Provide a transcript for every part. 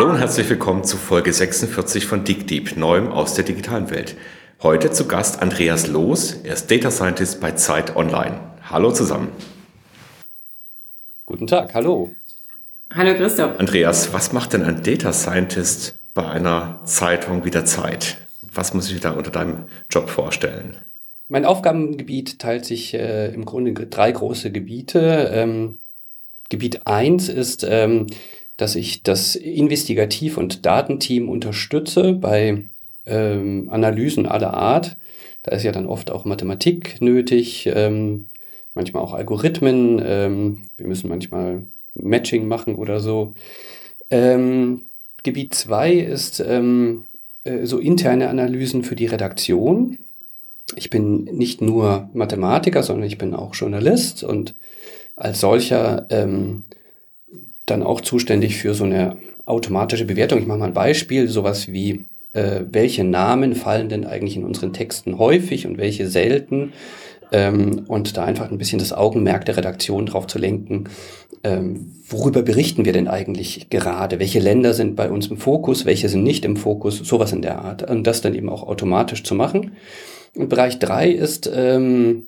Hallo und herzlich willkommen zu Folge 46 von DigDeep, Neuem aus der digitalen Welt. Heute zu Gast Andreas Loos, er ist Data Scientist bei Zeit Online. Hallo zusammen. Guten Tag, hallo. Hallo Christoph. Andreas, was macht denn ein Data Scientist bei einer Zeitung wie der Zeit? Was muss ich da unter deinem Job vorstellen? Mein Aufgabengebiet teilt sich äh, im Grunde in drei große Gebiete. Ähm, Gebiet 1 ist ähm, dass ich das Investigativ- und Datenteam unterstütze bei ähm, Analysen aller Art. Da ist ja dann oft auch Mathematik nötig, ähm, manchmal auch Algorithmen. Ähm, wir müssen manchmal Matching machen oder so. Ähm, Gebiet 2 ist ähm, äh, so interne Analysen für die Redaktion. Ich bin nicht nur Mathematiker, sondern ich bin auch Journalist und als solcher ähm, dann auch zuständig für so eine automatische Bewertung. Ich mache mal ein Beispiel, sowas wie, äh, welche Namen fallen denn eigentlich in unseren Texten häufig und welche selten? Ähm, und da einfach ein bisschen das Augenmerk der Redaktion drauf zu lenken, ähm, worüber berichten wir denn eigentlich gerade? Welche Länder sind bei uns im Fokus, welche sind nicht im Fokus? Sowas in der Art. Und das dann eben auch automatisch zu machen. Und Bereich drei ist ähm,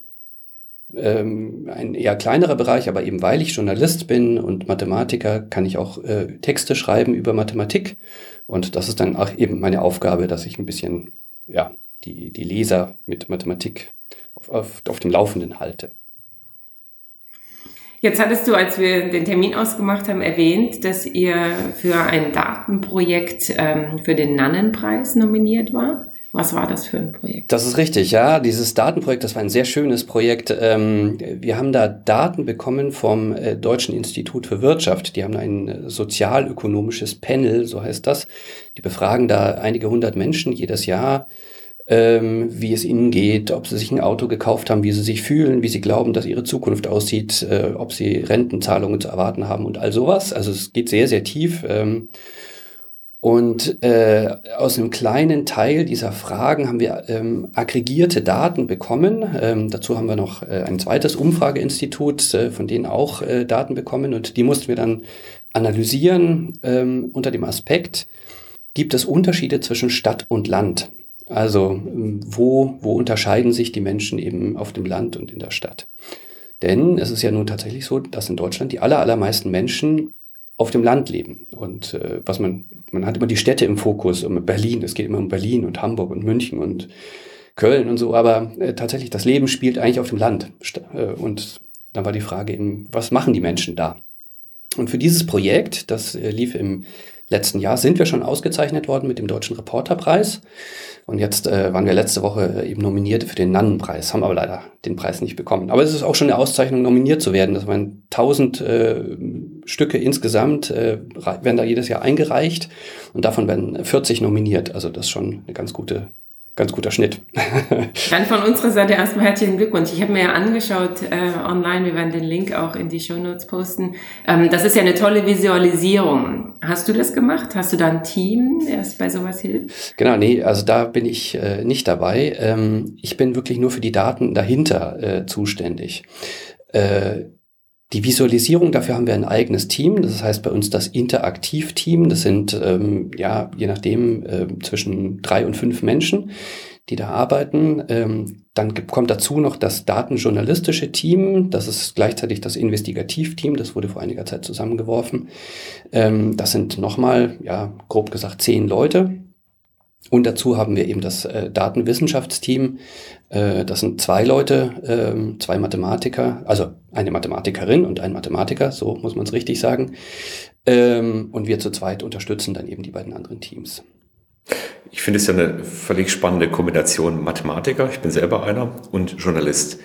ähm, ein eher kleinerer Bereich, aber eben weil ich Journalist bin und Mathematiker, kann ich auch äh, Texte schreiben über Mathematik. Und das ist dann auch eben meine Aufgabe, dass ich ein bisschen ja, die, die Leser mit Mathematik auf, auf, auf dem Laufenden halte. Jetzt hattest du, als wir den Termin ausgemacht haben, erwähnt, dass ihr für ein Datenprojekt ähm, für den Nannenpreis nominiert war. Was war das für ein Projekt? Das ist richtig, ja. Dieses Datenprojekt, das war ein sehr schönes Projekt. Ähm, wir haben da Daten bekommen vom äh, Deutschen Institut für Wirtschaft. Die haben ein äh, sozialökonomisches Panel, so heißt das. Die befragen da einige hundert Menschen jedes Jahr, ähm, wie es ihnen geht, ob sie sich ein Auto gekauft haben, wie sie sich fühlen, wie sie glauben, dass ihre Zukunft aussieht, äh, ob sie Rentenzahlungen zu erwarten haben und all sowas. Also es geht sehr, sehr tief. Ähm, und äh, aus einem kleinen Teil dieser Fragen haben wir ähm, aggregierte Daten bekommen. Ähm, dazu haben wir noch äh, ein zweites Umfrageinstitut, äh, von denen auch äh, Daten bekommen. Und die mussten wir dann analysieren ähm, unter dem Aspekt, gibt es Unterschiede zwischen Stadt und Land? Also wo, wo unterscheiden sich die Menschen eben auf dem Land und in der Stadt? Denn es ist ja nun tatsächlich so, dass in Deutschland die aller, allermeisten Menschen auf dem Land leben. Und äh, was man, man hat immer die Städte im Fokus, um Berlin, es geht immer um Berlin und Hamburg und München und Köln und so, aber äh, tatsächlich das Leben spielt eigentlich auf dem Land. Äh, und dann war die Frage eben, was machen die Menschen da? Und für dieses Projekt, das äh, lief im letzten Jahr, sind wir schon ausgezeichnet worden mit dem Deutschen Reporterpreis. Und jetzt äh, waren wir letzte Woche eben nominiert für den Nannenpreis, haben aber leider den Preis nicht bekommen. Aber es ist auch schon eine Auszeichnung, nominiert zu werden. Das waren 1000 äh, Stücke insgesamt, äh, werden da jedes Jahr eingereicht und davon werden 40 nominiert. Also das ist schon eine ganz gute ganz guter Schnitt. Dann von unserer Seite erstmal herzlichen Glückwunsch. Ich habe mir ja angeschaut äh, online, wir werden den Link auch in die Show Notes posten. Ähm, das ist ja eine tolle Visualisierung. Hast du das gemacht? Hast du da ein Team, das bei sowas hilft? Genau, nee, also da bin ich äh, nicht dabei. Ähm, ich bin wirklich nur für die Daten dahinter äh, zuständig. Äh, die Visualisierung, dafür haben wir ein eigenes Team. Das heißt bei uns das Interaktiv-Team. Das sind, ähm, ja, je nachdem, äh, zwischen drei und fünf Menschen, die da arbeiten. Ähm, dann kommt dazu noch das datenjournalistische Team. Das ist gleichzeitig das Investigativ-Team. Das wurde vor einiger Zeit zusammengeworfen. Ähm, das sind nochmal, ja, grob gesagt zehn Leute. Und dazu haben wir eben das äh, Datenwissenschaftsteam. Äh, das sind zwei Leute, äh, zwei Mathematiker, also eine Mathematikerin und ein Mathematiker, so muss man es richtig sagen. Ähm, und wir zu zweit unterstützen dann eben die beiden anderen Teams. Ich finde es ja eine völlig spannende Kombination Mathematiker, ich bin selber einer, und Journalist.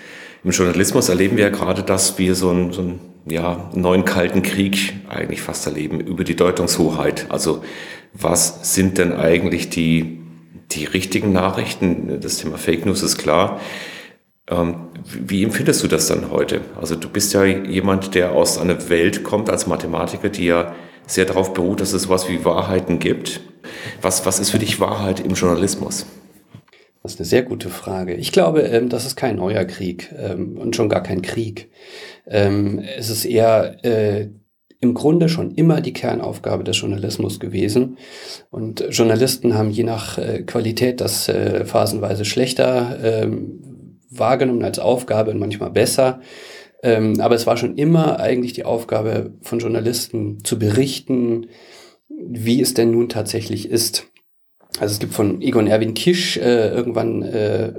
Im Journalismus erleben wir ja gerade, dass wir so einen, so einen ja, neuen kalten Krieg eigentlich fast erleben über die Deutungshoheit. Also was sind denn eigentlich die, die richtigen Nachrichten? Das Thema Fake News ist klar. Ähm, wie empfindest du das dann heute? Also du bist ja jemand, der aus einer Welt kommt als Mathematiker, die ja sehr darauf beruht, dass es sowas wie Wahrheiten gibt. Was, was ist für dich Wahrheit im Journalismus? Das ist eine sehr gute Frage. Ich glaube, ähm, das ist kein neuer Krieg ähm, und schon gar kein Krieg. Ähm, es ist eher äh, im Grunde schon immer die Kernaufgabe des Journalismus gewesen. Und Journalisten haben je nach äh, Qualität das äh, phasenweise schlechter ähm, wahrgenommen als Aufgabe und manchmal besser. Ähm, aber es war schon immer eigentlich die Aufgabe von Journalisten zu berichten, wie es denn nun tatsächlich ist. Also es gibt von Egon Erwin Kisch äh, irgendwann äh,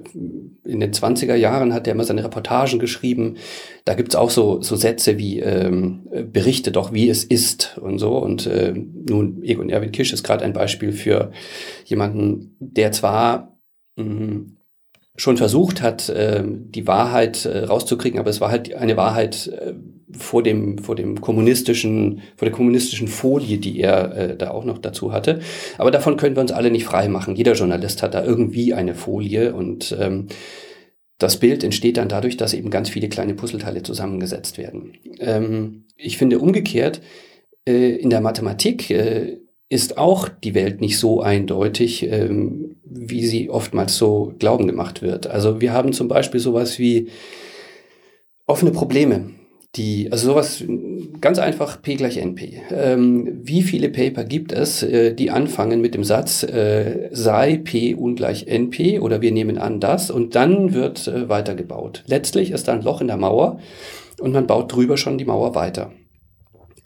in den 20er Jahren hat er immer seine Reportagen geschrieben. Da gibt's auch so, so Sätze wie ähm, berichte doch, wie es ist und so. Und äh, nun, Egon Erwin Kisch ist gerade ein Beispiel für jemanden, der zwar mh, schon versucht hat, äh, die Wahrheit äh, rauszukriegen, aber es war halt eine Wahrheit äh, vor dem vor dem kommunistischen vor der kommunistischen Folie, die er da auch noch dazu hatte. Aber davon können wir uns alle nicht frei machen. Jeder Journalist hat da irgendwie eine Folie und ähm, das Bild entsteht dann dadurch, dass eben ganz viele kleine Puzzleteile zusammengesetzt werden. Ähm, ich finde umgekehrt in der Mathematik ist auch die Welt nicht so eindeutig, ähm, wie sie oftmals so glauben gemacht wird. Also wir haben zum Beispiel sowas wie offene Probleme. Die, also sowas ganz einfach P gleich NP. Ähm, wie viele Paper gibt es, äh, die anfangen mit dem Satz äh, sei P ungleich NP oder wir nehmen an das und dann wird äh, weitergebaut. Letztlich ist da ein Loch in der Mauer und man baut drüber schon die Mauer weiter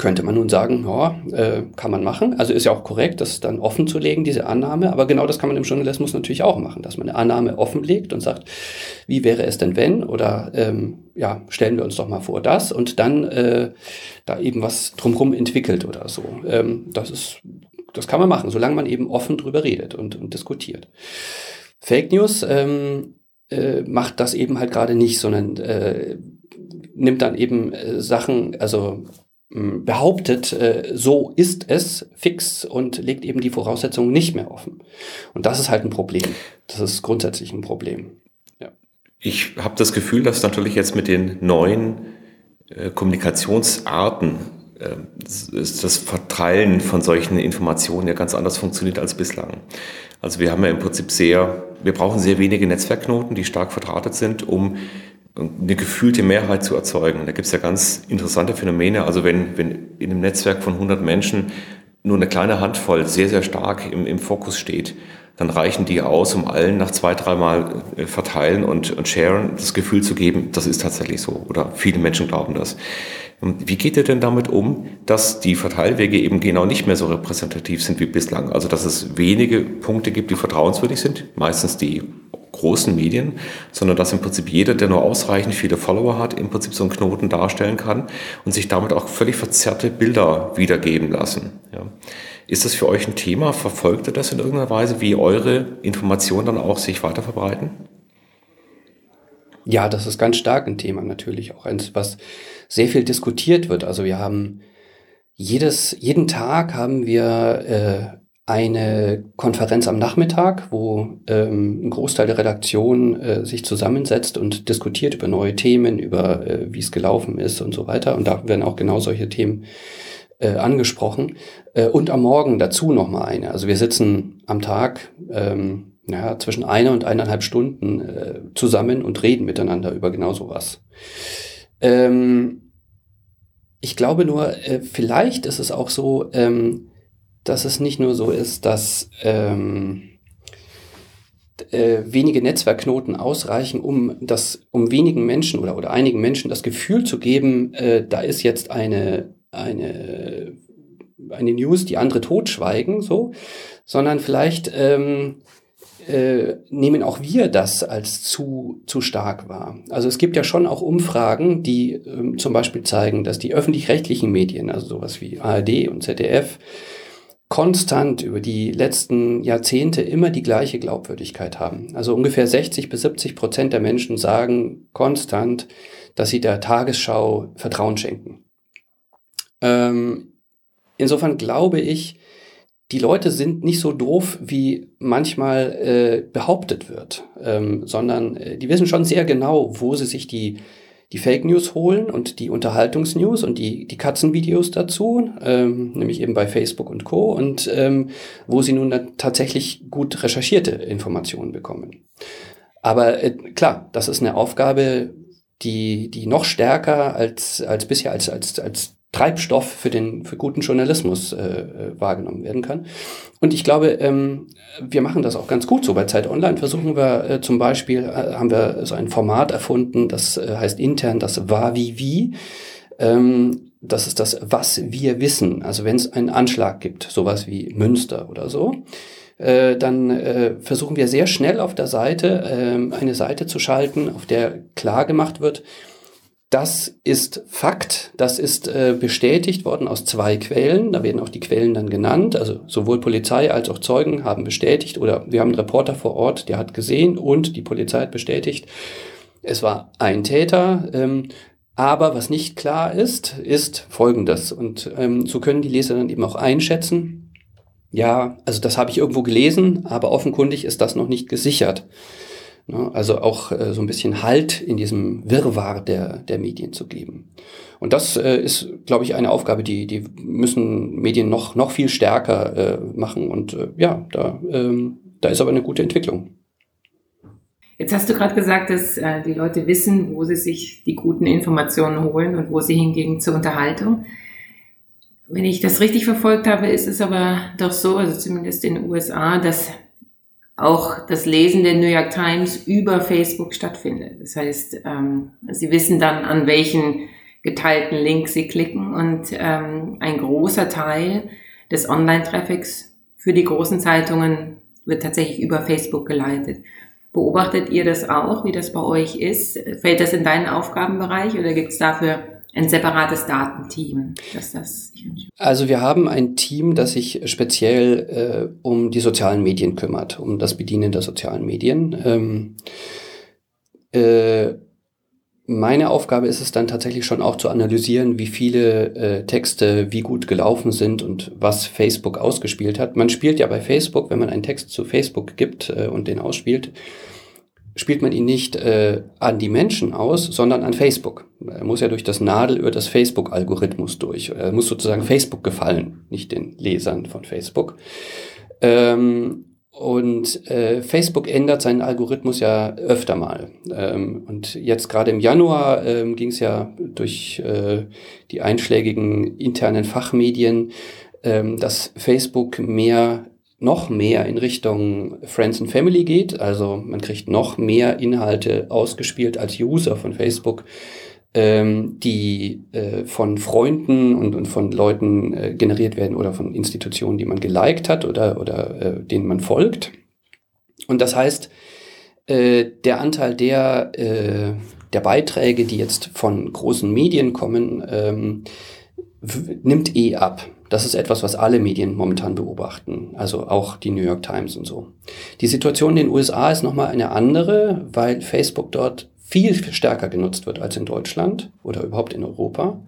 könnte man nun sagen, ja, äh, kann man machen. Also ist ja auch korrekt, das dann offen zu legen, diese Annahme. Aber genau das kann man im Journalismus natürlich auch machen, dass man eine Annahme offenlegt und sagt, wie wäre es denn wenn? Oder ähm, ja, stellen wir uns doch mal vor das und dann äh, da eben was drumherum entwickelt oder so. Ähm, das ist, das kann man machen, solange man eben offen drüber redet und, und diskutiert. Fake News ähm, äh, macht das eben halt gerade nicht, sondern äh, nimmt dann eben äh, Sachen, also behauptet, äh, so ist es fix und legt eben die Voraussetzungen nicht mehr offen. Und das ist halt ein Problem. Das ist grundsätzlich ein Problem. Ja. Ich habe das Gefühl, dass natürlich jetzt mit den neuen äh, Kommunikationsarten äh, das Verteilen von solchen Informationen ja ganz anders funktioniert als bislang. Also wir haben ja im Prinzip sehr, wir brauchen sehr wenige Netzwerkknoten, die stark verdrahtet sind, um eine gefühlte Mehrheit zu erzeugen. Da gibt es ja ganz interessante Phänomene. Also wenn, wenn in einem Netzwerk von 100 Menschen nur eine kleine Handvoll sehr, sehr stark im, im Fokus steht, dann reichen die aus, um allen nach zwei, dreimal äh, verteilen und, und sharen das Gefühl zu geben, das ist tatsächlich so. Oder viele Menschen glauben das. Wie geht ihr denn damit um, dass die Verteilwege eben genau nicht mehr so repräsentativ sind wie bislang? Also dass es wenige Punkte gibt, die vertrauenswürdig sind, meistens die großen Medien, sondern dass im Prinzip jeder, der nur ausreichend viele Follower hat, im Prinzip so einen Knoten darstellen kann und sich damit auch völlig verzerrte Bilder wiedergeben lassen. Ja. Ist das für euch ein Thema? Verfolgt ihr das in irgendeiner Weise, wie eure Informationen dann auch sich weiter verbreiten? Ja, das ist ganz stark ein Thema natürlich, auch eins, was sehr viel diskutiert wird. Also wir haben jedes, jeden Tag haben wir äh, eine Konferenz am Nachmittag, wo ähm, ein Großteil der Redaktion äh, sich zusammensetzt und diskutiert über neue Themen, über äh, wie es gelaufen ist und so weiter. Und da werden auch genau solche Themen äh, angesprochen. Äh, und am Morgen dazu nochmal eine. Also wir sitzen am Tag ähm, naja, zwischen einer und eineinhalb Stunden äh, zusammen und reden miteinander über genau sowas. Ähm, ich glaube nur, äh, vielleicht ist es auch so, ähm, dass es nicht nur so ist, dass ähm, äh, wenige Netzwerkknoten ausreichen, um das, um wenigen Menschen oder, oder einigen Menschen das Gefühl zu geben, äh, da ist jetzt eine, eine, eine News, die andere totschweigen, so, sondern vielleicht ähm, äh, nehmen auch wir das als zu, zu stark wahr. Also es gibt ja schon auch Umfragen, die ähm, zum Beispiel zeigen, dass die öffentlich-rechtlichen Medien, also sowas wie ARD und ZDF, konstant über die letzten Jahrzehnte immer die gleiche Glaubwürdigkeit haben. Also ungefähr 60 bis 70 Prozent der Menschen sagen konstant, dass sie der Tagesschau Vertrauen schenken. Ähm, insofern glaube ich, die Leute sind nicht so doof, wie manchmal äh, behauptet wird, ähm, sondern äh, die wissen schon sehr genau, wo sie sich die die Fake News holen und die Unterhaltungsnews und die, die Katzenvideos dazu, ähm, nämlich eben bei Facebook und Co. und ähm, wo sie nun tatsächlich gut recherchierte Informationen bekommen. Aber äh, klar, das ist eine Aufgabe, die, die noch stärker als, als bisher, als, als, als Treibstoff für den für guten Journalismus äh, äh, wahrgenommen werden kann. Und ich glaube, ähm, wir machen das auch ganz gut so. Bei Zeit Online versuchen wir äh, zum Beispiel, äh, haben wir so ein Format erfunden, das äh, heißt intern das War wie wie. Ähm, das ist das, was wir wissen. Also wenn es einen Anschlag gibt, sowas wie Münster oder so, äh, dann äh, versuchen wir sehr schnell auf der Seite äh, eine Seite zu schalten, auf der klar gemacht wird, das ist Fakt, das ist äh, bestätigt worden aus zwei Quellen, da werden auch die Quellen dann genannt, also sowohl Polizei als auch Zeugen haben bestätigt oder wir haben einen Reporter vor Ort, der hat gesehen und die Polizei hat bestätigt, es war ein Täter. Ähm, aber was nicht klar ist, ist Folgendes. Und ähm, so können die Leser dann eben auch einschätzen, ja, also das habe ich irgendwo gelesen, aber offenkundig ist das noch nicht gesichert. Ne? Also auch äh, so ein bisschen Halt in diesem Wirrwarr der, der Medien zu geben. Und das äh, ist, glaube ich, eine Aufgabe, die, die müssen Medien noch, noch viel stärker äh, machen. Und äh, ja, da, ähm, da ist aber eine gute Entwicklung. Jetzt hast du gerade gesagt, dass äh, die Leute wissen, wo sie sich die guten Informationen holen und wo sie hingehen zur Unterhaltung. Wenn ich das richtig verfolgt habe, ist es aber doch so, also zumindest in den USA, dass auch das Lesen der New York Times über Facebook stattfindet. Das heißt, ähm, Sie wissen dann, an welchen geteilten Link Sie klicken und ähm, ein großer Teil des Online-Traffics für die großen Zeitungen wird tatsächlich über Facebook geleitet. Beobachtet ihr das auch, wie das bei euch ist? Fällt das in deinen Aufgabenbereich oder gibt es dafür ein separates Datenteam, das das. Also wir haben ein Team, das sich speziell äh, um die sozialen Medien kümmert, um das Bedienen der sozialen Medien. Ähm, äh, meine Aufgabe ist es dann tatsächlich schon auch zu analysieren, wie viele äh, Texte wie gut gelaufen sind und was Facebook ausgespielt hat. Man spielt ja bei Facebook, wenn man einen Text zu Facebook gibt äh, und den ausspielt, spielt man ihn nicht äh, an die Menschen aus, sondern an Facebook. Er muss ja durch das Nadelöhr des Facebook-Algorithmus durch. Er muss sozusagen Facebook gefallen, nicht den Lesern von Facebook. Ähm, und äh, Facebook ändert seinen Algorithmus ja öfter mal. Ähm, und jetzt gerade im Januar ähm, ging es ja durch äh, die einschlägigen internen Fachmedien, ähm, dass Facebook mehr noch mehr in Richtung Friends and Family geht. Also man kriegt noch mehr Inhalte ausgespielt als User von Facebook, ähm, die äh, von Freunden und, und von Leuten äh, generiert werden oder von Institutionen, die man geliked hat oder, oder äh, denen man folgt. Und das heißt, äh, der Anteil der, äh, der Beiträge, die jetzt von großen Medien kommen, ähm, nimmt eh ab. Das ist etwas, was alle Medien momentan beobachten, also auch die New York Times und so. Die Situation in den USA ist nochmal eine andere, weil Facebook dort viel stärker genutzt wird als in Deutschland oder überhaupt in Europa.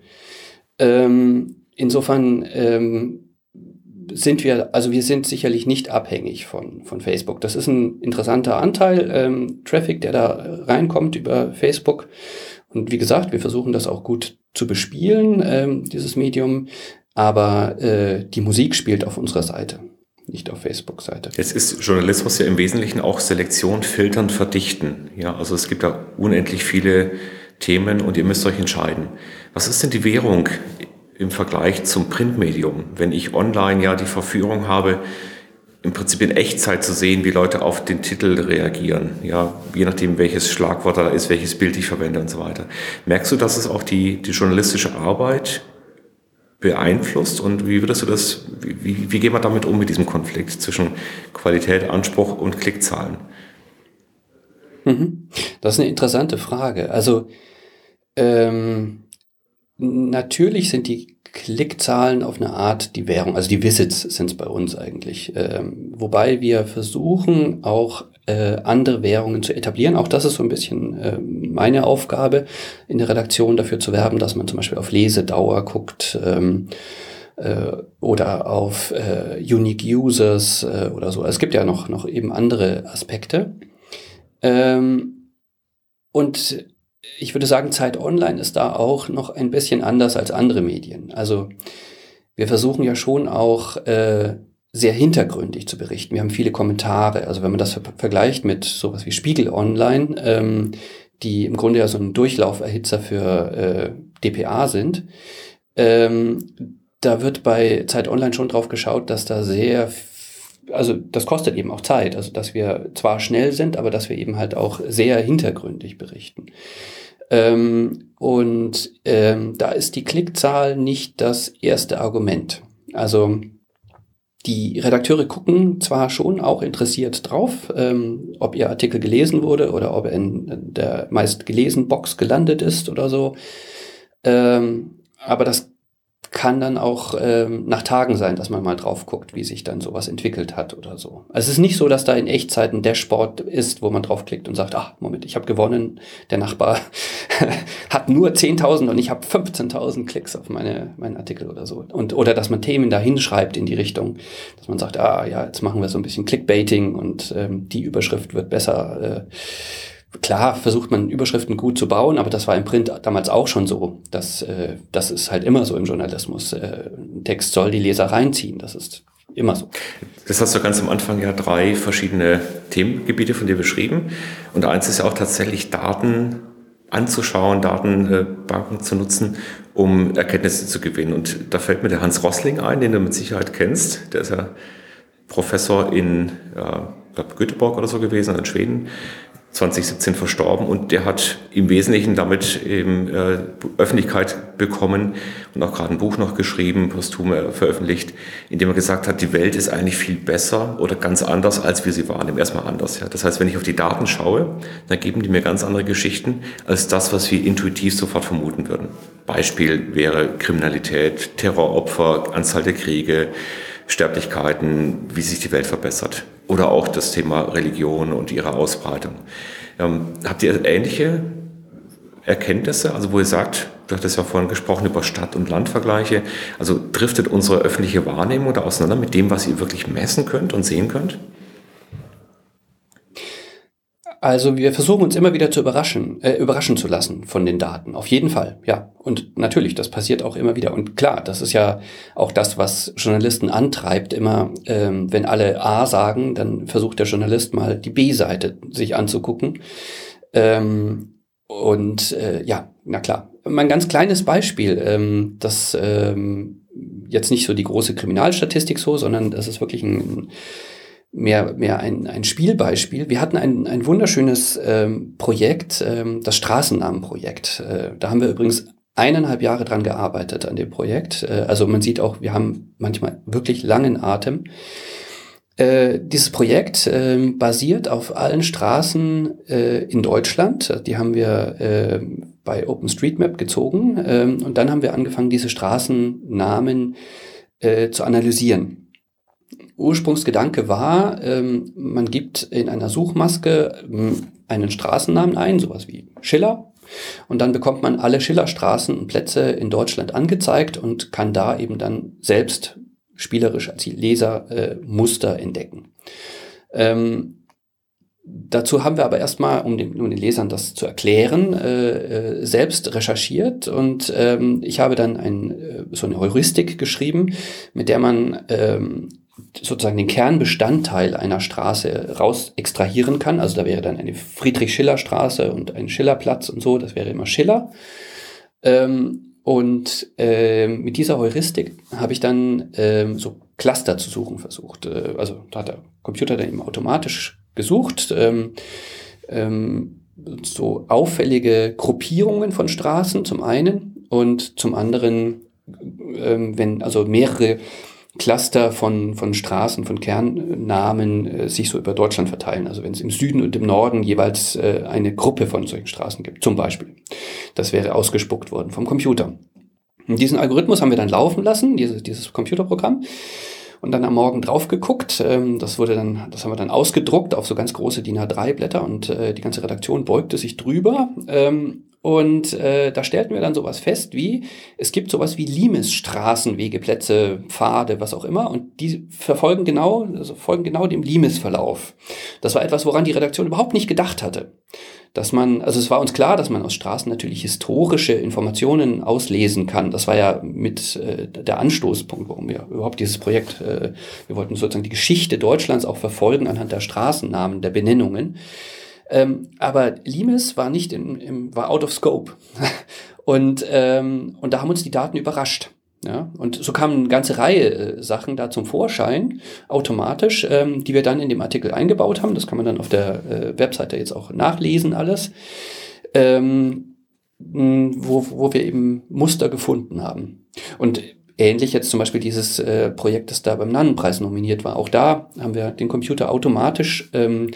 Ähm, insofern ähm, sind wir, also wir sind sicherlich nicht abhängig von, von Facebook. Das ist ein interessanter Anteil, ähm, Traffic, der da reinkommt über Facebook. Und wie gesagt, wir versuchen das auch gut zu bespielen, ähm, dieses Medium. Aber äh, die Musik spielt auf unserer Seite, nicht auf Facebook-Seite. Jetzt ist Journalismus ja im Wesentlichen auch Selektion, Filtern, Verdichten. Ja, also es gibt ja unendlich viele Themen und ihr müsst euch entscheiden. Was ist denn die Währung im Vergleich zum Printmedium, wenn ich online ja die Verführung habe, im Prinzip in Echtzeit zu sehen, wie Leute auf den Titel reagieren. Ja, je nachdem, welches Schlagwort da ist, welches Bild ich verwende und so weiter. Merkst du, dass es auch die, die journalistische Arbeit beeinflusst und wie würdest du das, wie, wie gehen wir damit um mit diesem Konflikt zwischen Qualität, Anspruch und Klickzahlen? Mhm. Das ist eine interessante Frage. Also ähm, natürlich sind die Klickzahlen auf eine Art die Währung, also die Visits sind es bei uns eigentlich. Ähm, wobei wir versuchen auch äh, andere Währungen zu etablieren. Auch das ist so ein bisschen äh, meine Aufgabe in der Redaktion dafür zu werben, dass man zum Beispiel auf Lesedauer guckt ähm, äh, oder auf äh, Unique Users äh, oder so. Es gibt ja noch, noch eben andere Aspekte. Ähm, und ich würde sagen, Zeit Online ist da auch noch ein bisschen anders als andere Medien. Also wir versuchen ja schon auch äh, sehr hintergründig zu berichten. Wir haben viele Kommentare. Also wenn man das ver vergleicht mit sowas wie Spiegel Online, ähm, die im Grunde ja so ein Durchlauferhitzer für äh, DPA sind, Ähm, da wird bei Zeit Online schon drauf geschaut, dass da sehr, also das kostet eben auch Zeit, also dass wir zwar schnell sind, aber dass wir eben halt auch sehr hintergründig berichten. Ähm, und ähm, da ist die Klickzahl nicht das erste Argument. Also die Redakteure gucken zwar schon auch interessiert drauf, ähm, ob ihr Artikel gelesen wurde oder ob er in der meist gelesen Box gelandet ist oder so. Ähm, aber das kann dann auch ähm, nach Tagen sein, dass man mal drauf guckt, wie sich dann sowas entwickelt hat oder so. Also es ist nicht so, dass da in Echtzeit ein Dashboard ist, wo man draufklickt und sagt, ach, Moment, ich habe gewonnen, der Nachbar hat nur 10.000 und ich habe 15.000 Klicks auf meine, meinen Artikel oder so. Und, oder dass man Themen da hinschreibt in die Richtung, dass man sagt, ah ja, jetzt machen wir so ein bisschen Clickbaiting und ähm, die Überschrift wird besser. Äh, klar versucht man Überschriften gut zu bauen, aber das war im Print damals auch schon so. dass äh, das ist halt immer so im Journalismus. Äh, ein Text soll die Leser reinziehen. Das ist immer so. Das hast du ganz am Anfang ja drei verschiedene Themengebiete von dir beschrieben. Und eins ist ja auch tatsächlich Daten anzuschauen, Datenbanken zu nutzen, um Erkenntnisse zu gewinnen. Und da fällt mir der Hans Rossling ein, den du mit Sicherheit kennst. Der ist ja Professor in ja, Göteborg oder so gewesen, in Schweden. 2017 verstorben und der hat im Wesentlichen damit eben äh, Öffentlichkeit bekommen und auch gerade ein Buch noch geschrieben, posthum äh, veröffentlicht, in dem er gesagt hat, die Welt ist eigentlich viel besser oder ganz anders, als wir sie wahrnehmen. Erstmal anders. Ja. Das heißt, wenn ich auf die Daten schaue, dann geben die mir ganz andere Geschichten als das, was wir intuitiv sofort vermuten würden. Beispiel wäre Kriminalität, Terroropfer, Anzahl der Kriege, Sterblichkeiten, wie sich die Welt verbessert. Oder auch das Thema Religion und ihre Ausbreitung. Ähm, habt ihr ähnliche Erkenntnisse, also wo ihr sagt, du hattest ja vorhin gesprochen über Stadt- und Landvergleiche, also driftet unsere öffentliche Wahrnehmung da auseinander mit dem, was ihr wirklich messen könnt und sehen könnt? Also wir versuchen uns immer wieder zu überraschen, äh, überraschen zu lassen von den Daten. Auf jeden Fall, ja. Und natürlich, das passiert auch immer wieder. Und klar, das ist ja auch das, was Journalisten antreibt. Immer, ähm, wenn alle A sagen, dann versucht der Journalist mal die B-Seite sich anzugucken. Ähm, und äh, ja, na klar. Mein ganz kleines Beispiel, ähm, das ähm, jetzt nicht so die große Kriminalstatistik so, sondern das ist wirklich ein mehr, mehr ein, ein Spielbeispiel. Wir hatten ein, ein wunderschönes ähm, Projekt, ähm, das Straßennamenprojekt. Äh, da haben wir übrigens eineinhalb Jahre dran gearbeitet an dem Projekt. Äh, also man sieht auch, wir haben manchmal wirklich langen Atem. Äh, dieses Projekt äh, basiert auf allen Straßen äh, in Deutschland. Die haben wir äh, bei OpenStreetMap gezogen äh, und dann haben wir angefangen, diese Straßennamen äh, zu analysieren. Ursprungsgedanke war, ähm, man gibt in einer Suchmaske ähm, einen Straßennamen ein, sowas wie Schiller, und dann bekommt man alle Schillerstraßen und Plätze in Deutschland angezeigt und kann da eben dann selbst spielerisch als Leser äh, Muster entdecken. Ähm, Dazu haben wir aber erstmal, um den, um den Lesern das zu erklären, äh, äh, selbst recherchiert und ähm, ich habe dann ein, äh, so eine Heuristik geschrieben, mit der man ähm, sozusagen den Kernbestandteil einer Straße raus extrahieren kann. Also da wäre dann eine Friedrich-Schiller-Straße und ein Schillerplatz und so, das wäre immer Schiller. Ähm, und äh, mit dieser Heuristik habe ich dann ähm, so Cluster zu suchen versucht. Äh, also da hat der Computer dann eben automatisch gesucht. Ähm, ähm, so auffällige Gruppierungen von Straßen zum einen und zum anderen, ähm, wenn also mehrere Cluster von, von Straßen, von Kernnamen äh, sich so über Deutschland verteilen. Also wenn es im Süden und im Norden jeweils äh, eine Gruppe von solchen Straßen gibt, zum Beispiel. Das wäre ausgespuckt worden vom Computer. Und diesen Algorithmus haben wir dann laufen lassen, dieses, dieses Computerprogramm und dann am Morgen drauf geguckt. Ähm, das wurde dann, das haben wir dann ausgedruckt auf so ganz große DIN A3 Blätter und äh, die ganze Redaktion beugte sich drüber. Ähm, und äh, da stellten wir dann sowas fest wie, es gibt sowas wie Limes-Straßen, Wegeplätze, Pfade, was auch immer. Und die verfolgen genau, also folgen genau dem Limes-Verlauf. Das war etwas, woran die Redaktion überhaupt nicht gedacht hatte. Dass man, also es war uns klar, dass man aus Straßen natürlich historische Informationen auslesen kann. Das war ja mit äh, der Anstoßpunkt, warum wir überhaupt dieses Projekt, äh, wir wollten sozusagen die Geschichte Deutschlands auch verfolgen anhand der Straßennamen, der Benennungen. Ähm, aber Limes war nicht in, im, war out of scope. Und, ähm, und da haben uns die Daten überrascht. Ja, und so kamen eine ganze Reihe äh, Sachen da zum Vorschein, automatisch, ähm, die wir dann in dem Artikel eingebaut haben. Das kann man dann auf der äh, Webseite jetzt auch nachlesen, alles. Ähm, wo, wo wir eben Muster gefunden haben. Und ähnlich jetzt zum Beispiel dieses äh, Projekt, das da beim Nannenpreis nominiert war. Auch da haben wir den Computer automatisch ähm,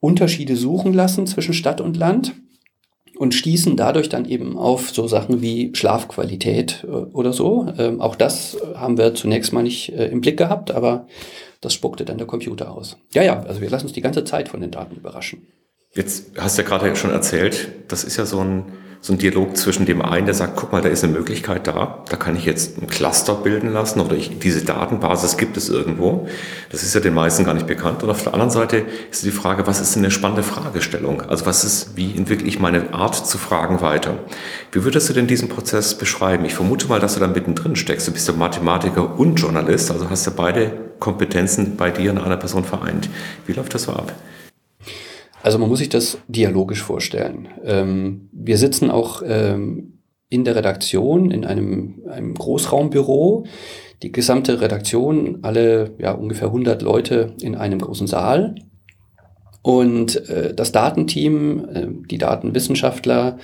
Unterschiede suchen lassen zwischen Stadt und Land und stießen dadurch dann eben auf so Sachen wie Schlafqualität äh, oder so. Ähm, auch das haben wir zunächst mal nicht äh, im Blick gehabt, aber das spuckte dann der Computer aus. Ja, ja, also wir lassen uns die ganze Zeit von den Daten überraschen. Jetzt hast du ja gerade schon erzählt, das ist ja so ein so ein Dialog zwischen dem einen, der sagt, guck mal, da ist eine Möglichkeit da, da kann ich jetzt ein Cluster bilden lassen oder ich, diese Datenbasis gibt es irgendwo. Das ist ja den meisten gar nicht bekannt. Und auf der anderen Seite ist die Frage, was ist denn eine spannende Fragestellung? Also was ist, wie entwickle ich meine Art zu fragen weiter? Wie würdest du denn diesen Prozess beschreiben? Ich vermute mal, dass du da mittendrin steckst. Du bist ja Mathematiker und Journalist, also hast du beide Kompetenzen bei dir in einer Person vereint. Wie läuft das so ab? Also man muss sich das dialogisch vorstellen. Ähm, wir sitzen auch ähm, in der Redaktion in einem, einem Großraumbüro. Die gesamte Redaktion, alle ja, ungefähr 100 Leute in einem großen Saal. Und äh, das Datenteam, äh, die Datenwissenschaftler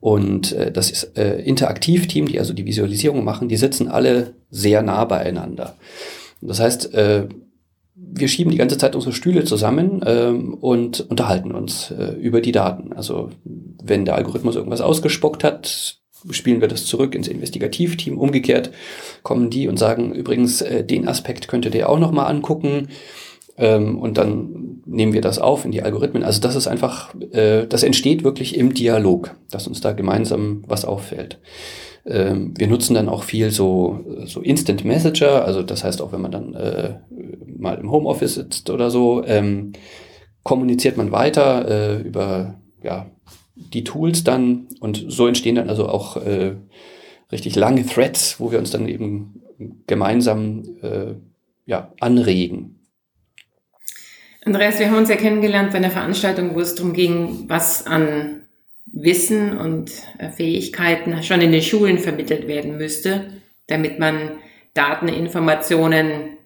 und äh, das äh, Interaktivteam, die also die Visualisierung machen, die sitzen alle sehr nah beieinander. Das heißt, äh, wir schieben die ganze Zeit unsere Stühle zusammen ähm, und unterhalten uns äh, über die Daten. Also wenn der Algorithmus irgendwas ausgespuckt hat, spielen wir das zurück ins Investigativteam. Umgekehrt kommen die und sagen, übrigens, äh, den Aspekt könntet ihr auch nochmal angucken. Ähm, und dann nehmen wir das auf in die Algorithmen. Also das ist einfach, äh, das entsteht wirklich im Dialog, dass uns da gemeinsam was auffällt. Ähm, wir nutzen dann auch viel so, so Instant Messenger, also das heißt auch, wenn man dann äh, mal im Homeoffice sitzt oder so, ähm, kommuniziert man weiter äh, über ja, die Tools dann und so entstehen dann also auch äh, richtig lange Threads, wo wir uns dann eben gemeinsam äh, ja, anregen. Andreas, wir haben uns ja kennengelernt bei einer Veranstaltung, wo es darum ging, was an Wissen und äh, Fähigkeiten schon in den Schulen vermittelt werden müsste, damit man Daten, Informationen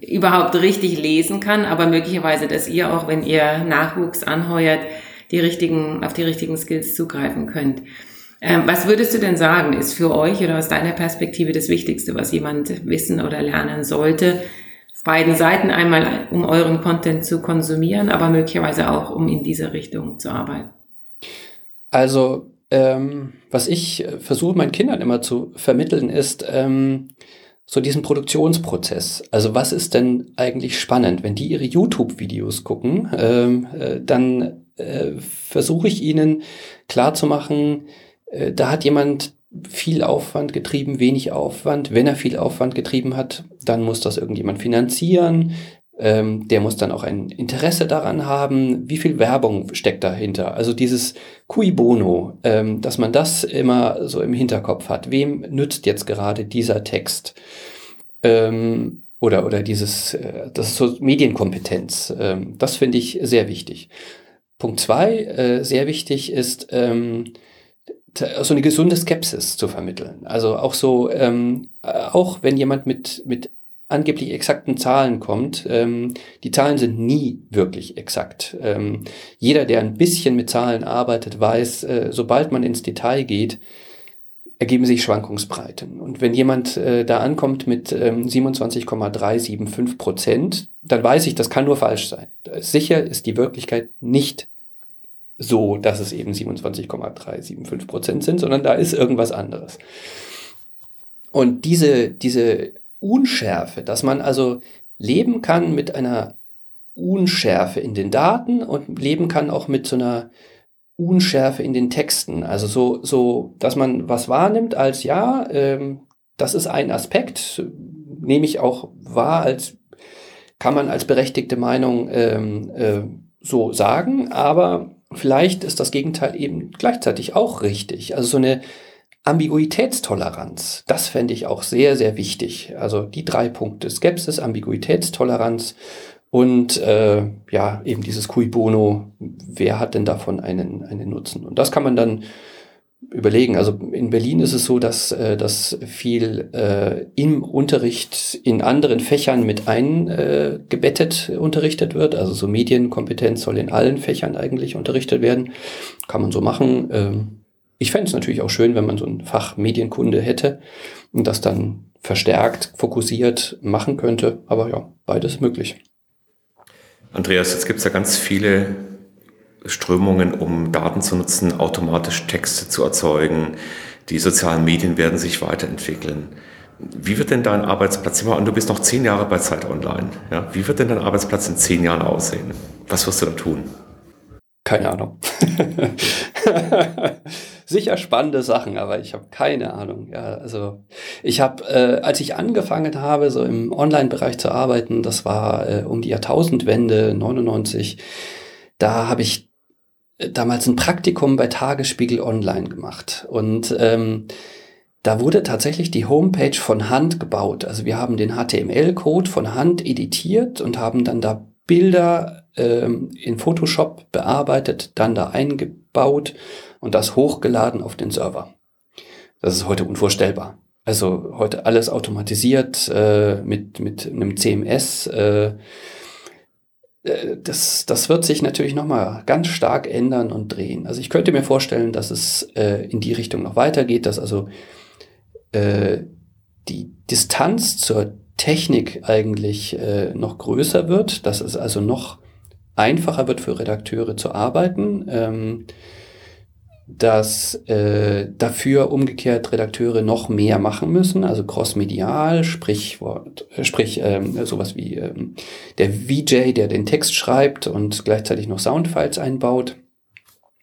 überhaupt richtig lesen kann, aber möglicherweise, dass ihr auch, wenn ihr Nachwuchs anheuert, die richtigen, auf die richtigen Skills zugreifen könnt. Ähm, was würdest du denn sagen, ist für euch oder aus deiner Perspektive das Wichtigste, was jemand wissen oder lernen sollte? Auf beiden Seiten einmal, um euren Content zu konsumieren, aber möglicherweise auch, um in diese Richtung zu arbeiten. Also, ähm, was ich äh, versuche meinen Kindern immer zu vermitteln, ist ähm, so diesen Produktionsprozess. Also, was ist denn eigentlich spannend? Wenn die ihre YouTube-Videos gucken, ähm, äh, dann äh, versuche ich ihnen klarzumachen, äh, da hat jemand viel Aufwand getrieben, wenig Aufwand. Wenn er viel Aufwand getrieben hat, dann muss das irgendjemand finanzieren. Ähm, der muss dann auch ein Interesse daran haben, wie viel Werbung steckt dahinter. Also dieses cui bono, ähm, dass man das immer so im Hinterkopf hat. Wem nützt jetzt gerade dieser Text? Ähm, oder, oder dieses, äh, das ist so Medienkompetenz. Das finde ich sehr wichtig. Punkt zwei, äh, sehr wichtig ist, so eine gesunde Skepsis zu vermitteln. Also auch so, ähm, äh, auch wenn jemand mit, mit angeblich exakten Zahlen kommt. Ähm, die Zahlen sind nie wirklich exakt. Ähm, jeder, der ein bisschen mit Zahlen arbeitet, weiß, äh, sobald man ins Detail geht, ergeben sich Schwankungsbreiten. Und wenn jemand äh, da ankommt mit ähm, 27,375 Prozent, dann weiß ich, das kann nur falsch sein. Sicher ist die Wirklichkeit nicht so, dass es eben 27,375 Prozent sind, sondern da ist irgendwas anderes. Und diese, diese Unschärfe, dass man also leben kann mit einer Unschärfe in den Daten und leben kann auch mit so einer Unschärfe in den Texten. Also so, so, dass man was wahrnimmt als ja, ähm, das ist ein Aspekt, nehme ich auch wahr, als kann man als berechtigte Meinung ähm, äh, so sagen, aber vielleicht ist das Gegenteil eben gleichzeitig auch richtig. Also so eine Ambiguitätstoleranz, das fände ich auch sehr, sehr wichtig. Also die drei Punkte, Skepsis, Ambiguitätstoleranz und äh, ja, eben dieses Cui Bono, wer hat denn davon einen, einen Nutzen? Und das kann man dann überlegen. Also in Berlin ist es so, dass, äh, dass viel äh, im Unterricht in anderen Fächern mit eingebettet äh, unterrichtet wird. Also so Medienkompetenz soll in allen Fächern eigentlich unterrichtet werden. Kann man so machen. Ähm, ich fände es natürlich auch schön, wenn man so ein Fach Medienkunde hätte und das dann verstärkt, fokussiert machen könnte. Aber ja, beides möglich. Andreas, jetzt gibt es ja ganz viele Strömungen, um Daten zu nutzen, automatisch Texte zu erzeugen. Die sozialen Medien werden sich weiterentwickeln. Wie wird denn dein Arbeitsplatz, an, du bist noch zehn Jahre bei Zeit Online, ja? wie wird denn dein Arbeitsplatz in zehn Jahren aussehen? Was wirst du da tun? Keine Ahnung. Sicher spannende Sachen, aber ich habe keine Ahnung. Ja, also ich habe, äh, als ich angefangen habe, so im Online-Bereich zu arbeiten, das war äh, um die Jahrtausendwende 99, da habe ich damals ein Praktikum bei Tagesspiegel Online gemacht. Und ähm, da wurde tatsächlich die Homepage von Hand gebaut. Also wir haben den HTML-Code von Hand editiert und haben dann da Bilder ähm, in Photoshop bearbeitet, dann da eingebaut und das hochgeladen auf den Server. Das ist heute unvorstellbar. Also heute alles automatisiert äh, mit, mit einem CMS. Äh, äh, das, das wird sich natürlich nochmal ganz stark ändern und drehen. Also ich könnte mir vorstellen, dass es äh, in die Richtung noch weitergeht, dass also äh, die Distanz zur Technik eigentlich äh, noch größer wird, dass es also noch einfacher wird für Redakteure zu arbeiten. Ähm, dass äh, dafür umgekehrt Redakteure noch mehr machen müssen, also crossmedial, sprich, äh, sprich ähm, sowas wie ähm, der VJ, der den Text schreibt und gleichzeitig noch Soundfiles einbaut,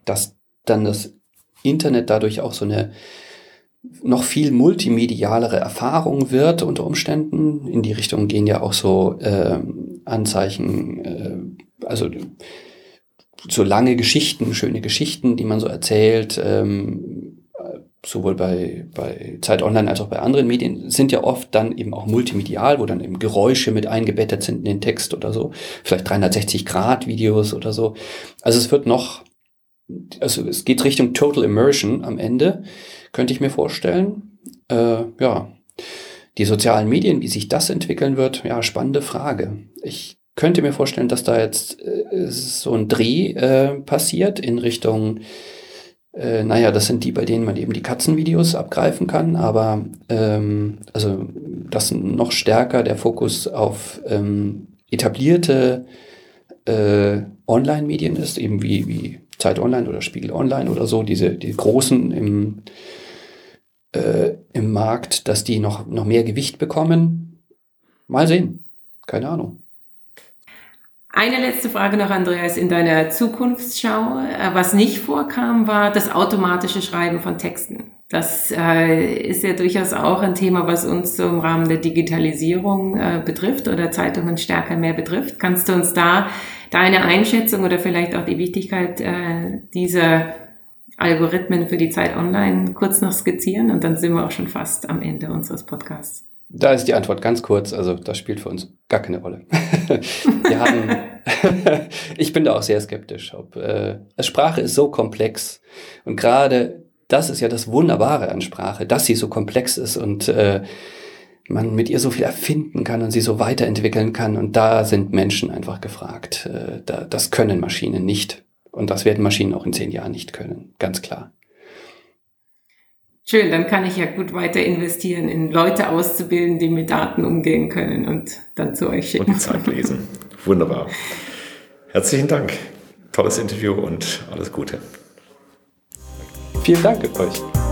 dass dann das Internet dadurch auch so eine noch viel multimedialere Erfahrung wird unter Umständen. In die Richtung gehen ja auch so äh, Anzeichen, äh, also so lange Geschichten, schöne Geschichten, die man so erzählt, ähm, sowohl bei, bei Zeit Online als auch bei anderen Medien, sind ja oft dann eben auch multimedial, wo dann eben Geräusche mit eingebettet sind in den Text oder so. Vielleicht 360-Grad-Videos oder so. Also es wird noch, also es geht Richtung Total Immersion am Ende, könnte ich mir vorstellen. Äh, ja, die sozialen Medien, wie sich das entwickeln wird, ja, spannende Frage. Ich könnte mir vorstellen, dass da jetzt äh, so ein Dreh äh, passiert in Richtung, äh, naja, das sind die, bei denen man eben die Katzenvideos abgreifen kann, aber ähm, also dass noch stärker der Fokus auf ähm, etablierte äh, Online-Medien ist, eben wie, wie Zeit Online oder Spiegel Online oder so, diese die großen im, äh, im Markt, dass die noch, noch mehr Gewicht bekommen. Mal sehen. Keine Ahnung. Eine letzte Frage noch, Andreas, in deiner Zukunftsschau. Äh, was nicht vorkam, war das automatische Schreiben von Texten. Das äh, ist ja durchaus auch ein Thema, was uns so im Rahmen der Digitalisierung äh, betrifft oder Zeitungen stärker mehr betrifft. Kannst du uns da deine Einschätzung oder vielleicht auch die Wichtigkeit dieser Algorithmen für die Zeit online kurz noch skizzieren? Und dann sind wir auch schon fast am Ende unseres Podcasts. Da ist die Antwort ganz kurz. Also das spielt für uns gar keine Rolle. Wir haben, ich bin da auch sehr skeptisch. Ob, äh, Sprache ist so komplex und gerade das ist ja das Wunderbare an Sprache, dass sie so komplex ist und äh, man mit ihr so viel erfinden kann und sie so weiterentwickeln kann. Und da sind Menschen einfach gefragt. Äh, da, das können Maschinen nicht. Und das werden Maschinen auch in zehn Jahren nicht können. Ganz klar. Schön, dann kann ich ja gut weiter investieren, in Leute auszubilden, die mit Daten umgehen können und dann zu euch schicken. Und die Zeit lesen. Wunderbar. Herzlichen Dank. Tolles Interview und alles Gute. Vielen Dank euch.